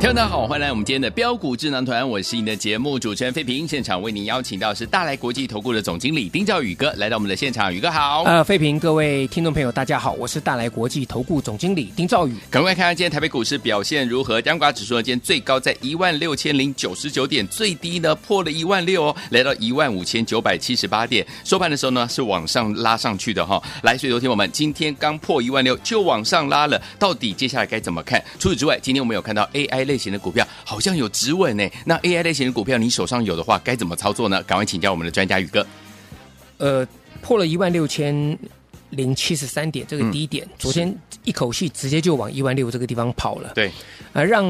听众大家好，欢迎来我们今天的标股智囊团，我是你的节目主持人费平，现场为您邀请到是大来国际投顾的总经理丁兆宇哥来到我们的现场，宇哥好。呃，费平，各位听众朋友大家好，我是大来国际投顾总经理丁兆宇。赶快看看今天台北股市表现如何？加权指数呢，今天最高在一万六千零九十九点，最低呢破了一万六哦，来到一万五千九百七十八点，收盘的时候呢是往上拉上去的哈、哦。来，所以昨天我们今天刚破一万六就往上拉了，到底接下来该怎么看？除此之外，今天我们有看到 AI 类型的股票。好像有止稳呢。那 AI 类型的股票，你手上有的话，该怎么操作呢？赶快请教我们的专家宇哥。呃，破了一万六千零七十三点这个低点，嗯、昨天一口气直接就往一万六这个地方跑了。对，呃，让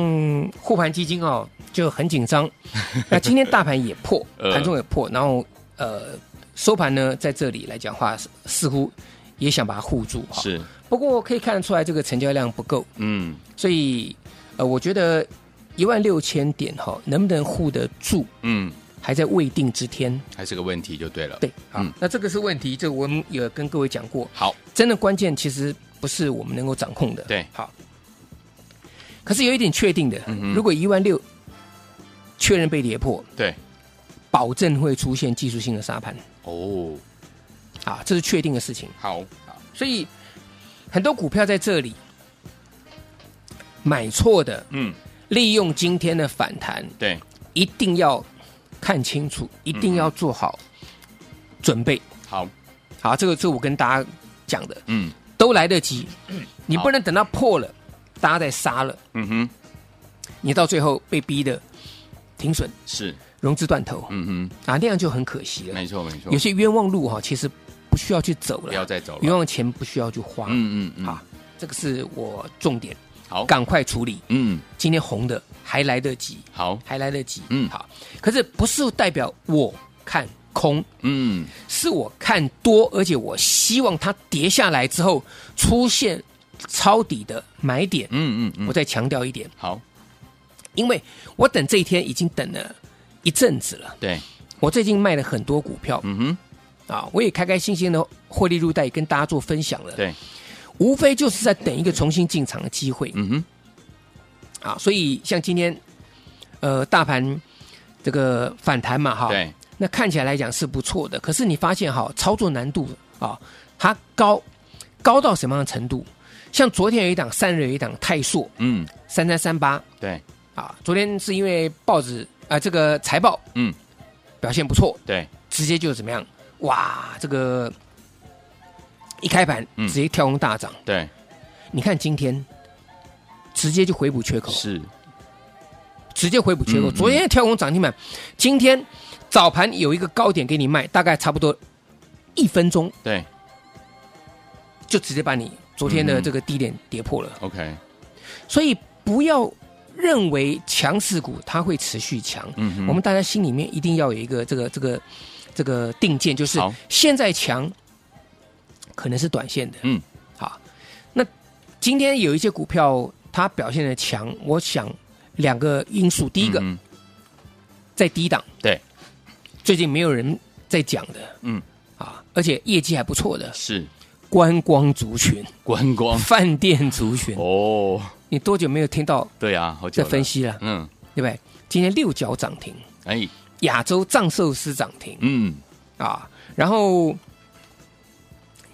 护盘基金哦就很紧张。那今天大盘也破，盘中也破，然后呃收盘呢在这里来讲话，似乎也想把它护住哈。是，不过可以看得出来这个成交量不够。嗯，所以呃，我觉得。一万六千点哈，能不能护得住？嗯，还在未定之天，还是个问题就对了。对，嗯，那这个是问题，这我们也跟各位讲过。好，真的关键其实不是我们能够掌控的。对，好。可是有一点确定的，嗯、如果一万六确认被跌破，对，保证会出现技术性的沙盘。哦，啊，这是确定的事情。好，好，所以很多股票在这里买错的，嗯。利用今天的反弹，对，一定要看清楚，一定要做好准备。好，好，这个是我跟大家讲的，嗯，都来得及，你不能等到破了，大家再杀了，嗯哼，你到最后被逼的停损，是。融资断头，嗯哼，啊，那样就很可惜了。没错，没错，有些冤枉路哈，其实不需要去走了，不要再走了，冤枉钱不需要去花，嗯嗯嗯，啊，这个是我重点。好，赶快处理。嗯，今天红的还来得及。好，还来得及。嗯，好。可是不是代表我看空？嗯，是我看多，而且我希望它跌下来之后出现抄底的买点。嗯嗯嗯。我再强调一点。好，因为我等这一天已经等了一阵子了。对，我最近卖了很多股票。嗯哼。啊，我也开开心心的获利入袋，跟大家做分享了。对。无非就是在等一个重新进场的机会，嗯哼，啊，所以像今天，呃，大盘这个反弹嘛，哈，对，那看起来来讲是不错的。可是你发现哈，操作难度啊，它高高到什么样的程度？像昨天有一档散热，有一档泰硕，嗯，三三三八，对，啊，昨天是因为报纸啊，这个财报，嗯，表现不错，对，直接就怎么样？哇，这个。一开盘直接跳空大涨，嗯，对，你看今天直接就回补缺口，是。直接回补缺口。昨天跳空涨停板，今天早盘有一个高点给你卖，大概差不多一分钟，对，就直接把你昨天的这个低点跌破了。OK，嗯，所以不要认为强势股它会持续强，嗯嗯，我们大家心里面一定要有一个这个这个这个定见，就是现在强。可能是短线的，嗯，好，那今天有一些股票它表现的强，我想两个因素，第一个，在低档，对，最近没有人在讲的，嗯，啊，而且业绩还不错的，是。观光族群，观光。饭店族群，哦，你多久没有听到？对啊，好久在分析了，嗯，对不对？今天六角涨停，哎，亚洲藏寿司涨停，嗯，啊，然后。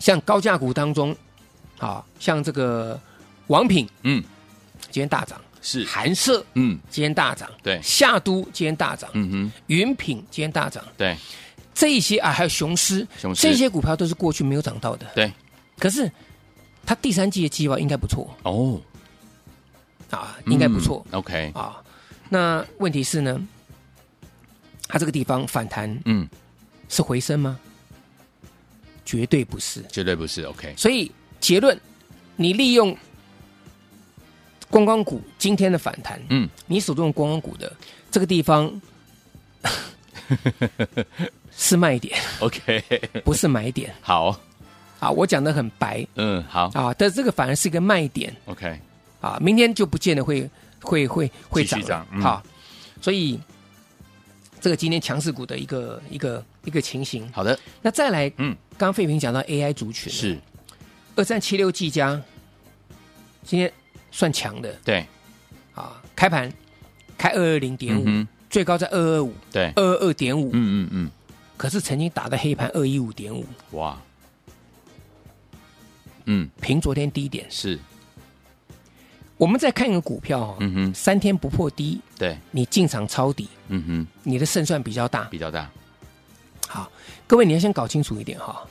像高价股当中，啊，像这个王品，嗯，今天大涨，是。寒舍，嗯，今天大涨，对，夏都今天大涨，嗯哼，云品今天大涨，对，这一些啊，还有雄狮，雄狮这些股票都是过去没有涨到的，对，可是它第三季的计划应该不错哦，啊，应该不错、嗯、，OK，啊，那问题是呢，它这个地方反弹，嗯，是回升吗？绝对不是，绝对不是。OK，所以结论，你利用观光股今天的反弹，嗯，你手中的观光股的这个地方 是卖点，OK，不是买点。好，啊，我讲的很白，嗯，好。啊，但这个反而是一个卖点，OK，啊，明天就不见得会会会会涨好，所以这个今天强势股的一个一个一个情形。好的，那再来，嗯。刚刚废品讲到 AI 族群是。二三七六技嘉，今天算强的，对，啊，开盘开二二零点五，最高在二二五，对，二二二点五，嗯嗯嗯，可是曾经打的黑盘二一五点五，哇，嗯，平昨天低点。是，我们再看一个股票哈，嗯哼，三天不破低，对，你进场抄底，嗯哼，你的胜算比较大，比较大。好，各位你要先搞清楚一点哈，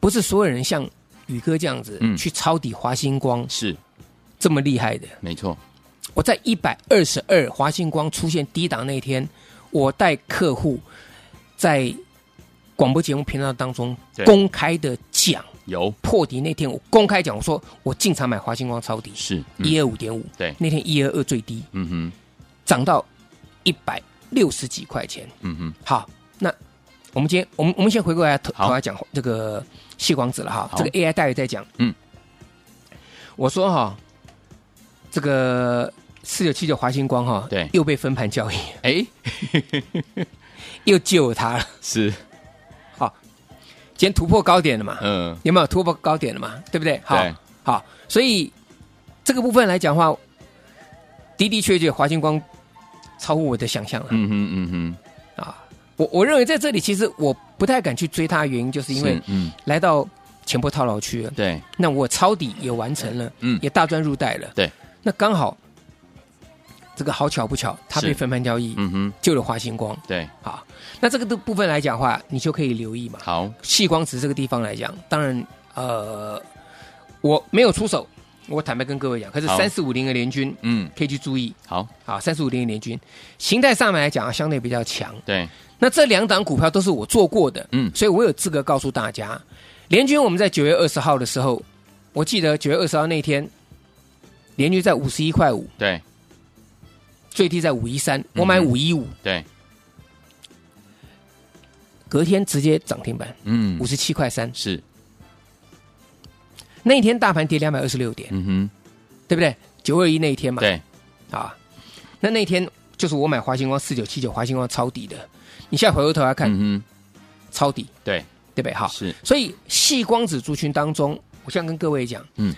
不是所有人像宇哥这样子、嗯、去抄底华星光是。这么厉害的。没错，我在一百二十二华星光出现低档那天，我带客户在广播节目频道当中公开的讲，有。破底那天我公开讲，我说我进场买华星光抄底是一二五点五，对，那天一二二最低，嗯哼，涨到一百六十几块钱，嗯哼，好，那。我们今天，我们我们先回过来头头来讲这个矽光子了哈。这个 AI 待会再讲。嗯，我说哈，这个四九七九华星光哈，对，又被分盘交易，哎，又救他了。是，好，今天突破高点了嘛？嗯，有没有突破高点了嘛？对不对？好，好，所以这个部分来讲的话，的的确确华星光超乎我的想象了。嗯哼，嗯哼。我我认为在这里，其实我不太敢去追它的原因，就是因为嗯，来到前波套牢区了。对，那我抄底也完成了，嗯，也大赚入袋了。对，那刚好这个好巧不巧，它被分盘交易，嗯哼，救了华星光。对，好，那这个的部分来讲的话，你就可以留意嘛。好，细光子这个地方来讲，当然呃，我没有出手。我坦白跟各位讲，可是三四五零的联军，嗯，可以去注意。好，好，三四五零的联军，形态上面来讲啊，相对比较强。对，那这两档股票都是我做过的，嗯，所以我有资格告诉大家，联军我们在九月二十号的时候，我记得九月二十号那天，联军在五十一块五，对，最低在五一三，我买五一五，对，隔天直接涨停板，嗯，五十七块三，是。那一天大盘跌两百二十六点，嗯哼，对不对？九二一那一天嘛，对，啊，那那天就是我买华星光四九七九华星光抄底的。你现在回过头来看，嗯，抄底，对，对不对？好，是。所以细光子族群当中，我想跟各位讲，嗯，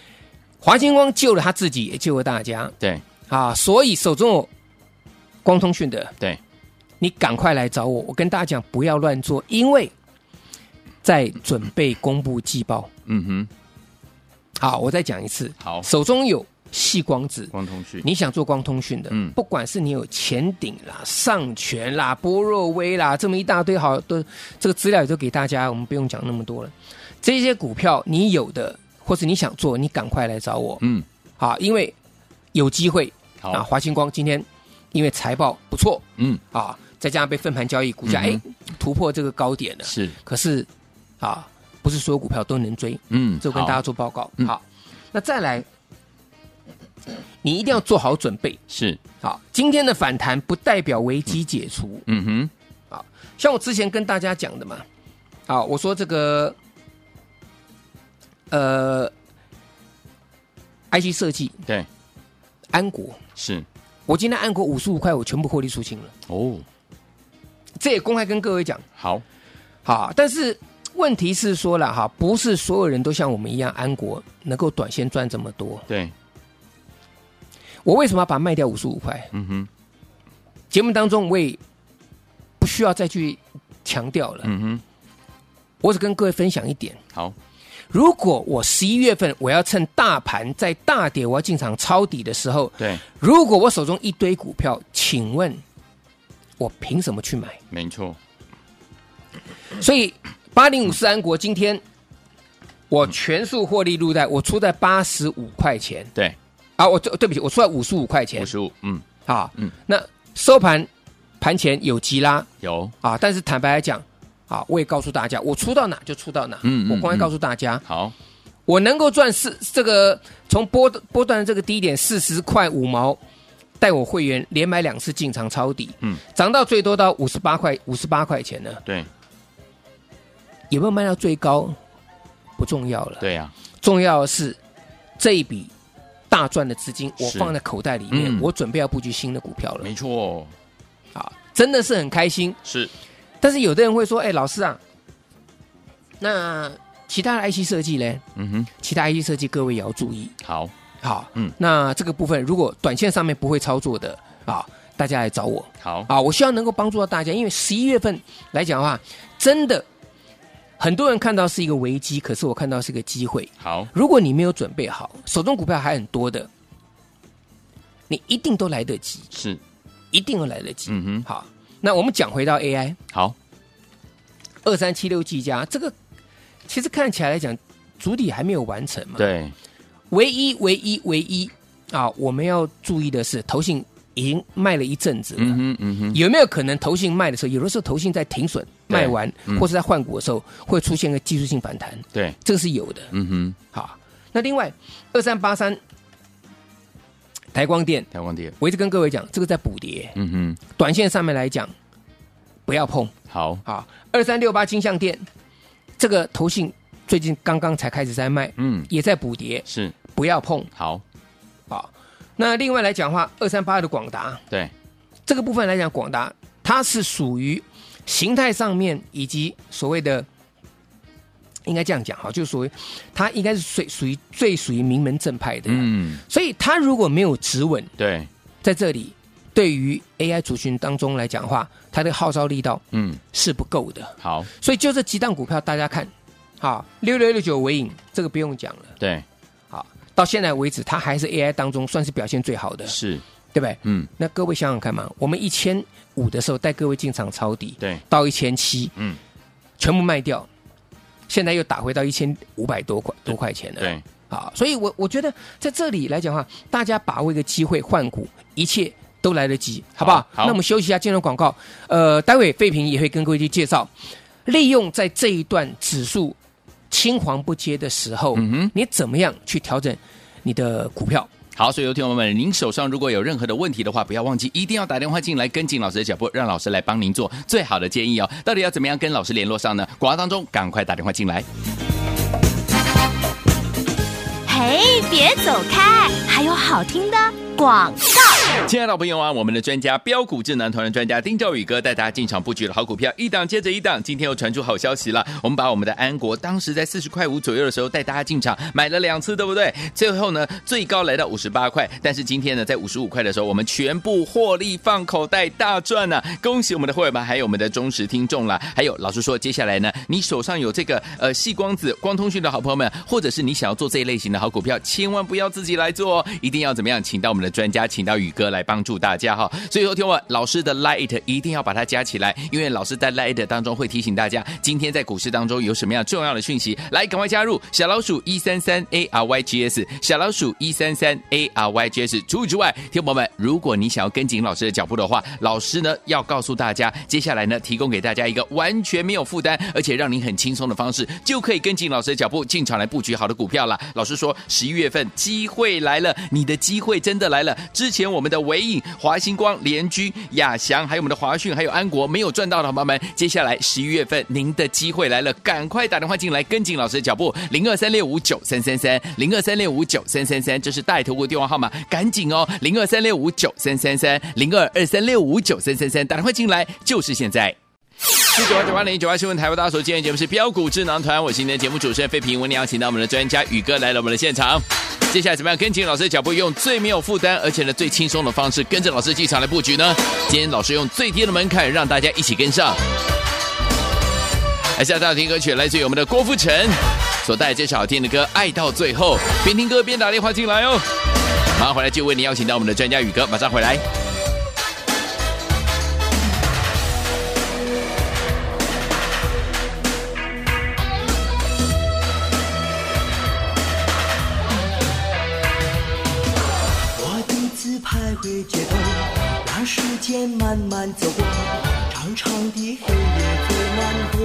华星光救了他自己，也救了大家，对，啊，所以手中有光通讯的，对，你赶快来找我。我跟大家讲，不要乱做，因为在准备公布季报，嗯哼。好，我再讲一次。好，手中有矽光子、光通讯，你想做光通讯的，嗯，不管是你有前顶啦、上诠啦、波若威啦，这么一大堆好的这个资料也都给大家，我们不用讲那么多了。这些股票你有的，或是你想做，你赶快来找我。嗯，好，因为有机会。啊，华星光今天因为财报不错，嗯，啊，再加上被分盘交易，股价哎、嗯、突破这个高点了。是，可是啊。不是所有股票都能追，嗯，就跟大家做报告。好，嗯、那再来，你一定要做好准备。是，好，今天的反弹不代表危机解除。嗯哼，好，像我之前跟大家讲的嘛，啊，我说这个，呃，IC 设计，对，安国是我今天安国五十五块，我全部获利出清了。哦，这也公开跟各位讲。好，好，但是。问题是说了哈，不是所有人都像我们一样，安国能够短线赚这么多。对，我为什么要把它卖掉五十五块？嗯哼，节目当中我也不需要再去强调了。嗯哼，我只跟各位分享一点。好，如果我十一月份我要趁大盘在大跌，我要进场抄底的时候，对，如果我手中一堆股票，请问我凭什么去买？没错，所以。八零五四安国今天我全数获利入袋，我出在八十五块钱。对，啊，我对对不起，我出了五十五块钱。五十五，嗯，好，嗯，那收盘盘盘前有急拉，有。啊，但是坦白来讲，啊，我也告诉大家，我出到哪就出到哪。嗯嗯我公开告诉大家，好，我能够赚四这个从波波段的这个低点四十块五毛，带我会员连买两次进场抄底，嗯，涨到最多到五十八块五十八块钱呢。对。有没有卖到最高？不重要了，对呀，重要的是这一笔大赚的资金我放在口袋里面，嗯。我准备要布局新的股票了。没错，啊，真的是很开心。是。但是有的人会说，哎，老师啊，那其他的 IC 设计呢？嗯哼，其他 IC 设计各位也要注意。好，好，嗯。那这个部分如果短线上面不会操作的啊，大家来找我。好，啊，我希望能够帮助到大家，因为十一月份来讲的话，真的很多人看到是一个危机，可是我看到是一个机会。好，如果你没有准备好，手中股票还很多的，你一定都来得及，是，一定都来得及。嗯哼，好，那我们讲回到 AI 好，二三七六技嘉，这个其实看起来来讲，主体还没有完成嘛。。对，唯一唯一唯一啊，我们要注意的是，投信已经卖了一阵子了。嗯哼，嗯哼，有没有可能投信卖的时候，有的时候投信在停损对卖完，嗯。或是在换股的时候，会出现个技术性反弹，对，这个是有的。嗯哼，好，那另外二三八三台光电，台光电，我一直跟各位讲，这个在补跌，嗯哼，短线上面来讲不要碰。好，好，二三六八金相电，这个投信最近刚刚才开始在卖，嗯，也在补跌，是，不要碰。好，好，那另外来讲的话，二三八的广达对，这个部分来讲，广达它是属于形态上面以及所谓的，应该这样讲哈，就是属于它应该是属属于最属于名门正派的，嗯，所以它如果没有止稳对，在这里，对于 AI 族群当中来讲的话，它的号召力道嗯，是不够的，好，所以就这几档股票，大家看，好，六六六九尾影这个不用讲了，对，好，到现在为止，它还是 AI 当中算是表现最好的，是，对不对？嗯，那各位想想看嘛，我们一千五的时候带各位进场抄底，对，到一千七，嗯，全部卖掉，现在又打回到一千五百多块多块钱了，对，啊，所以我我觉得在这里来讲的话，大家把握一个机会换股，一切都来得及，好不好？好好。那我们休息一下，进入广告。呃，待会费平也会跟各位去介绍，利用在这一段指数青黄不接的时候，嗯哼你怎么样去调整你的股票？好，所以有听友们，您手上如果有任何的问题的话，不要忘记一定要打电话进来跟紧老师的脚步，让老师来帮您做最好的建议哦。到底要怎么样跟老师联络上呢？广告当中赶快打电话进来。嘿，别走开，还有好听的广告。亲爱的朋友啊，我们的专家标股智囊团的专家丁兆宇哥带大家进场布局的好股票，一档接着一档。今天又传出好消息了，我们把我们的安国当时在四十块五左右的时候带大家进场买了两次，对不对？最后呢，最高来到五十八块，但是今天呢，在五十五块的时候，我们全部获利放口袋，大赚呢、恭喜我们的会员们，还有我们的忠实听众啦。还有老师说，接下来呢，你手上有这个呃细光子光通讯的好朋友们，或者是你想要做这一类型的好股票，千万不要自己来做哦，一定要怎么样？请到我们的专家，请到宇哥来帮助大家哈。所以说，听我老师的 Light 一定要把它加起来，因为老师在 Light 当中会提醒大家，今天在股市当中有什么样重要的讯息，来赶快加入小老鼠一三三 A R Y G S，小老鼠一三三 A R Y G S。除此之外，听友们，如果你想要跟紧老师的脚步的话，老师呢要告诉大家，接下来呢提供给大家一个完全没有负担，而且让你很轻松的方式，就可以跟紧老师的脚步进场来布局好的股票了。老师说，十一月份机会来了，你的机会真的来了。之前我们的韦影、华星光、联居、亚翔，还有我们的华讯，还有安国没有赚到的好朋友们，接下来十一月份您的机会来了，赶快打电话进来跟紧老师的脚步，零二三六五九三三三，零二三六五九三三三，这是带头部电话号码，赶紧哦，零二三六五九三三三，零二二三六五九三三三，打电话进来就是现在。四九八九八零九八新闻台，为大家所今天节目是标股智囊团，我是今天的节目主持人费平，为您邀请到我们的专家宇哥来了我们的现场。接下来怎么样跟紧老师的脚步，用最没有负担，而且呢最轻松的方式，跟着老师进场来布局呢？今天老师用最低的门槛，让大家一起跟上。来，下大家听歌曲来自于我们的郭富城所带来这首好听的歌《爱到最后》，边听歌边打电话进来哦。马上回来就为您邀请到我们的专家宇哥，马上回来。慢慢走过，长长的黑夜最难过。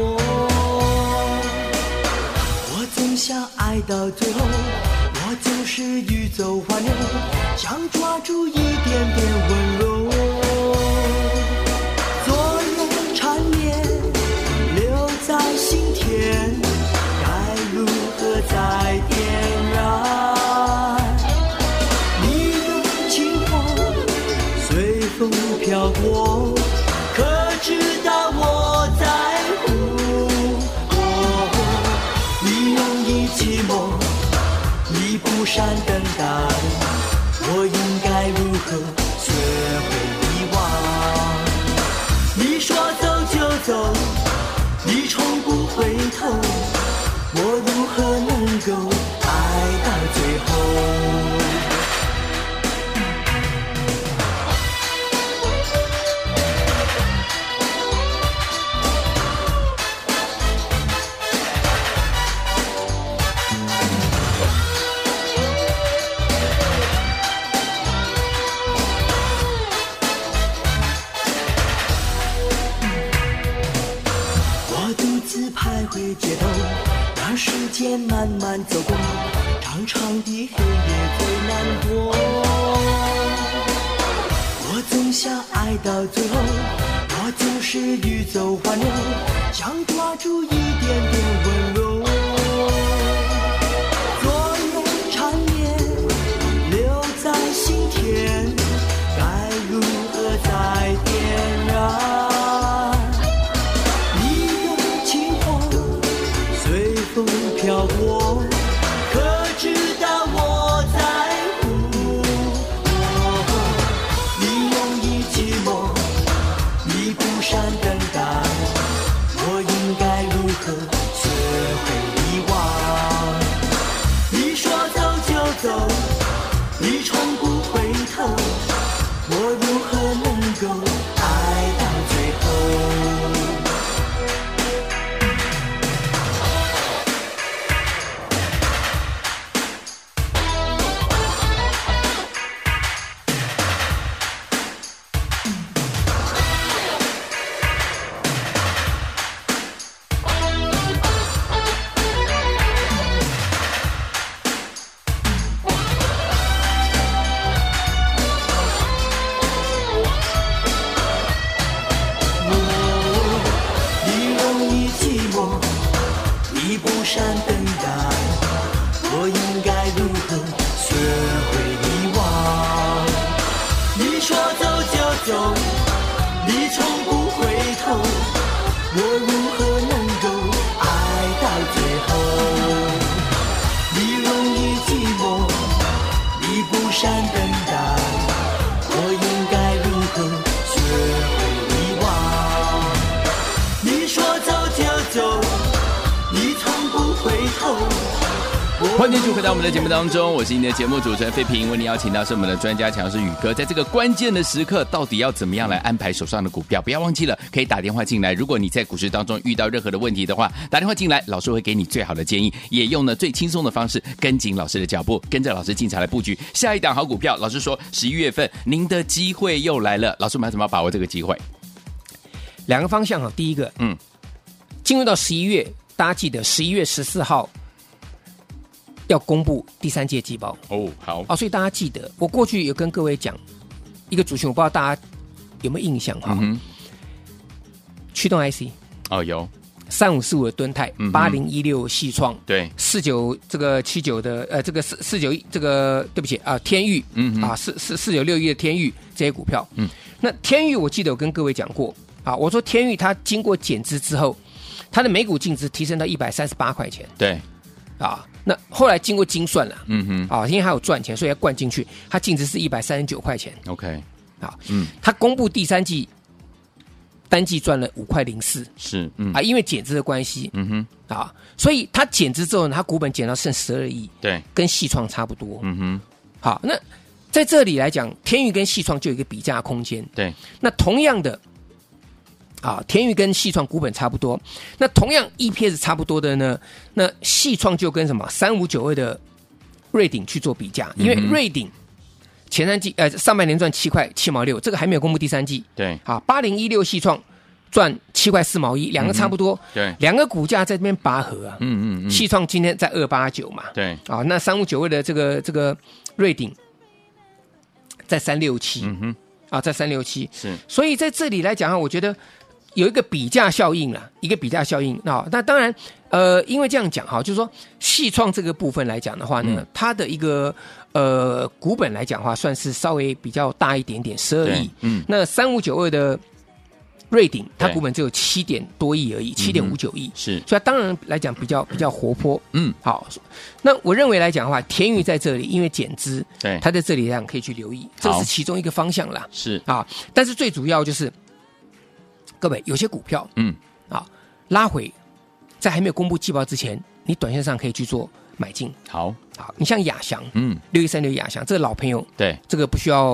我总想爱到最后，我总是欲走还留，想抓住一点点温柔。飘过，可知道我在乎？哦，你容易寂寞，你不善等回街头，让时间慢慢走过，长长的黑夜最难过。我总想爱到最后，我总是欲走还留，想抓住一点点温柔。我。欢迎继续回到我们的节目当中，我是您的节目主持人费平，为您邀请到是我们的专家强势宇哥，在这个关键的时刻，到底要怎么样来安排手上的股票？不要忘记了，可以打电话进来。如果你在股市当中遇到任何的问题的话，打电话进来，老师会给你最好的建议，也用呢最轻松的方式跟紧老师的脚步，跟着老师进场来布局下一档好股票。老师说，十一月份您的机会又来了，老师我们要怎么把握这个机会？两个方向哈，第一个，嗯，进入到十一月，大家记得十一月十四号要公布第三届季报。哦，好。啊，所以大家记得，我过去有跟各位讲一个族群，我不知道大家有没有印象哈，驱动 IC 哦有，三五四五的敦泰八零一六细创，对，四九这个七九的呃，这个四四九这个对不起啊，天域，嗯啊四四四九六一的天域这些股票，嗯，那天域我记得我跟各位讲过啊，我说天域它经过减资之后，它的每股净值提升到一百三十八块钱对，啊，那后来经过精算了，嗯哼。啊，因为还有赚钱，所以要灌进去，它净值是一百三十九块钱，OK，好，嗯，它公布第三季单季赚了五块零四。是，嗯。啊，因为减资的关系。嗯哼，啊，所以它减资之后呢，它股本减到剩十二亿，对，跟细创差不多。嗯哼，好，那在这里来讲，天宇跟细创就有一个比价空间。对，那同样的，啊，天域跟细创股本差不多，那同样 EPS 差不多的呢，那细创就跟什么三五九二的瑞鼎去做比价，因为瑞鼎前三季呃上半年赚七块七毛六，这个还没有公布第三季。对，啊，八零一六细创赚七块四毛一，两个差不多。对，两个股价在这边拔河啊。嗯嗯嗯，细创今天在二八九嘛。对，啊，那三五九二的这个这个瑞鼎在三六七。嗯哼，啊，在三六七。是，所以在这里来讲啊，我觉得。有一个比价效应了，一个比价效应啊。那当然，呃，因为这样讲哈，就是说，细创这个部分来讲的话呢，嗯、它的一个呃股本来讲的话，算是稍微比较大一点点，十二亿。嗯。那三五九二的瑞鼎，它股本只有七点多亿而已，七点五九亿。是。所以它当然来讲比较比较活泼。嗯。好，那我认为来讲的话，田宇在这里，因为减资，对，它在这里来讲可以去留意，这是其中一个方向啦。是啊，但是最主要就是。各位，有些股票，嗯，啊，拉回，在还没有公布季报之前，你短线上可以去做买进。好，好，你像亚翔，嗯，六一三六亚翔，这个老朋友，对，这个不需要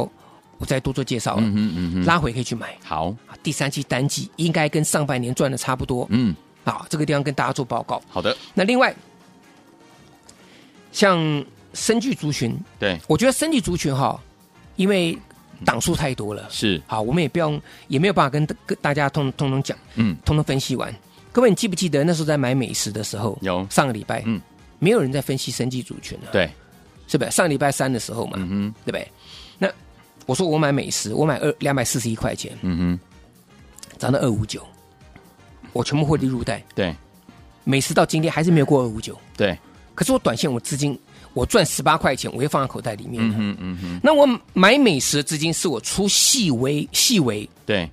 我再多做介绍了。嗯嗯嗯，拉回可以去买。好，第三季单季应该跟上半年赚的差不多。嗯，啊，这个地方跟大家做报告。好的。那另外，像生技族群，对，我觉得生技族群哈，因为。档数太多了，是。好，我们也不用，也没有办法跟跟大家通通通讲，嗯，通通分析完。各位，你记不记得那时候在买美食的时候，有。上个礼拜，嗯，没有人在分析生技主权了，对，是不是？上礼拜三的时候嘛，嗯哼，对不对？那我说我买美食，我买二两百四十一块钱，嗯哼，涨到二五九，我全部获利入袋，对，美食到今天还是没有过二五九，对，可是我短线我资金。我赚十八块钱，我会放在口袋里面。嗯哼，嗯哼。那我买美食的资金是我出细微细微，对，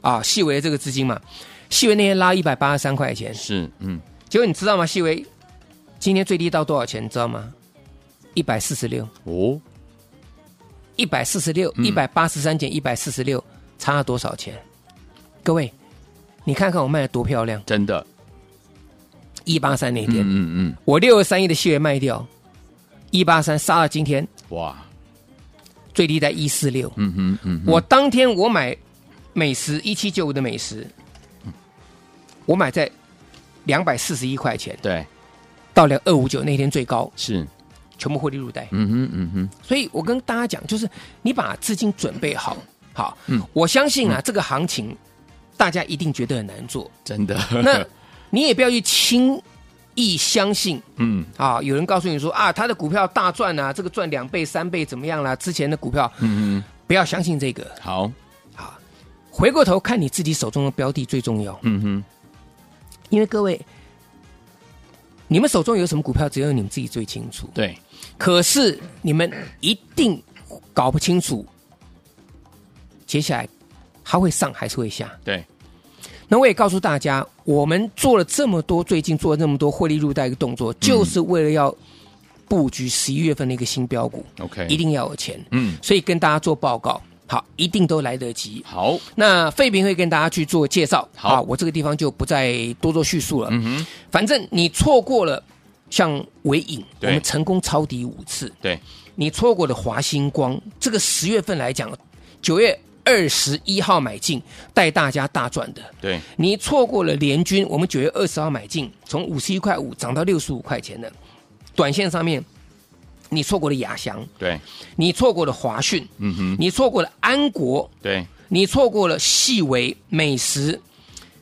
啊，细微这个资金嘛，细微那天拉一百八十三块钱，是，嗯。结果你知道吗？细微今天最低到多少钱？你知道吗？一百四十六。哦，一百四十六，一百八十三减一百四十六，差了多少钱？各位，你看看我卖的多漂亮！真的，一八三那天，嗯嗯，嗯，我六十三亿的细微卖掉。一八三杀到今天，哇！最低在一四六，嗯哼嗯哼。我当天我买美食一七九五的美食，我买在两百四十一块钱，对，到了二五九那天最高是全部获利入袋，嗯哼嗯哼。所以我跟大家讲，就是你把资金准备好，好，嗯，我相信啊，这个行情大家一定觉得很难做，真的。那你也不要去轻。易相信，嗯啊，有人告诉你说啊，他的股票大赚啊，这个赚两倍、三倍怎么样啦？之前的股票，嗯嗯，不要相信这个。好，好，回过头看你自己手中的标的最重要。嗯哼，因为各位，你们手中有什么股票，只有你们自己最清楚。对，可是你们一定搞不清楚，接下来它会上还是会下？对。那我也告诉大家，我们做了这么多，最近做了这么多获利入袋的动作，就是为了要布局十一月份的一个新标股。OK，一定要有钱。嗯，所以跟大家做报告，好，一定都来得及。好，那费平会跟大家去做介绍。好，我这个地方就不再多做叙述了。嗯哼，反正你错过了像伟影，我们成功抄底五次。对，你错过了华星光，这个十月份来讲，九月。二十一号买进，带大家大赚的。对，你错过了联军，我们九月二十号买进，从五十一块五涨到六十五块钱的。短线上面，你错过了亚翔，对，你错过了华讯，嗯哼，你错过了安国，对，你错过了细微美食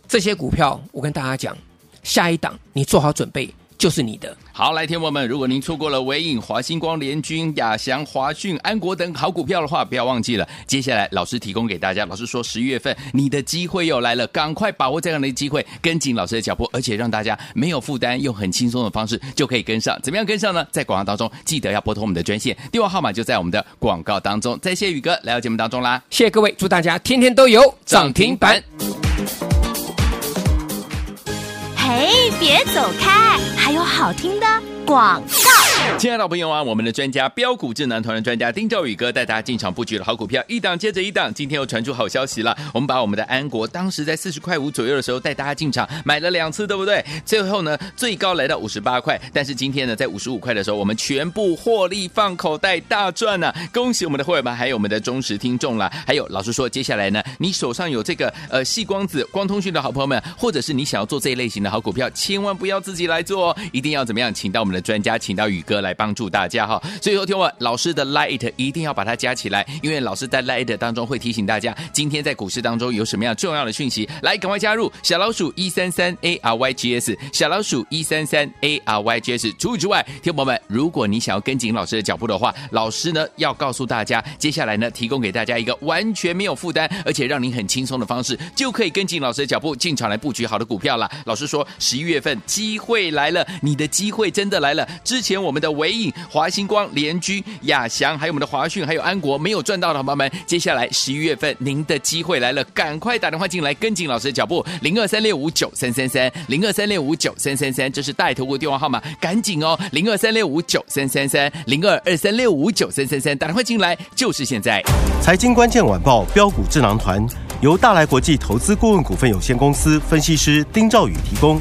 这些股票。我跟大家讲，下一档你做好准备。就是你的。好，来，听友们，如果您错过了纬颖、华星光、联军、亚翔、华讯、安国等好股票的话，不要忘记了。接下来老师提供给大家，老师说十一月份你的机会又来了，赶快把握这样的机会，跟紧老师的脚步，而且让大家没有负担，用很轻松的方式就可以跟上。怎么样跟上呢？在广告当中记得要拨通我们的专线，电话号码就在我们的广告当中。再谢宇哥来到节目当中啦，谢谢各位，祝大家天天都有涨停板。哎，别走开，还有好听的广告。亲爱的朋友啊，我们的专家标股智囊团的专家丁兆宇哥带大家进场布局的好股票，一档接着一档。今天又传出好消息了，我们把我们的安国当时在四十块五左右的时候带大家进场买了两次，对不对？最后呢，最高来到五十八块，但是今天呢，在五十五块的时候，我们全部获利放口袋大赚呢、恭喜我们的会员们，还有我们的忠实听众啦！还有老师说，接下来呢，你手上有这个呃细光子光通讯的好朋友们，或者是你想要做这一类型的好股票，千万不要自己来做哦，一定要怎么样？请到我们的专家，请到宇。哥来帮助大家哈。所以说，听我老师的 Light 一定要把它加起来，因为老师在 Light 当中会提醒大家，今天在股市当中有什么样重要的讯息，来赶快加入小老鼠一三三 A R Y G S，小老鼠一三三 A R Y G S。除此之外，听友们，如果你想要跟紧老师的脚步的话，老师呢要告诉大家，接下来呢提供给大家一个完全没有负担，而且让您很轻松的方式，就可以跟紧老师的脚步进场来布局好的股票了。老师说，十一月份机会来了，你的机会真的来了。之前我们的纬颖、华星光、联居、亚翔，还有我们的华讯，还有安国没有赚到的好朋友们，接下来十一月份您的机会来了，赶快打电话进来跟紧老师的脚步，零二三六五九三三三，零二三六五九三三三，这是带头的电话号码，赶紧哦，零二三六五九三三三，零二二三六五九三三三，打电话进来就是现在。财经关键晚报标股智囊团由大来国际投资顾问股份有限公司分析师丁兆宇提供。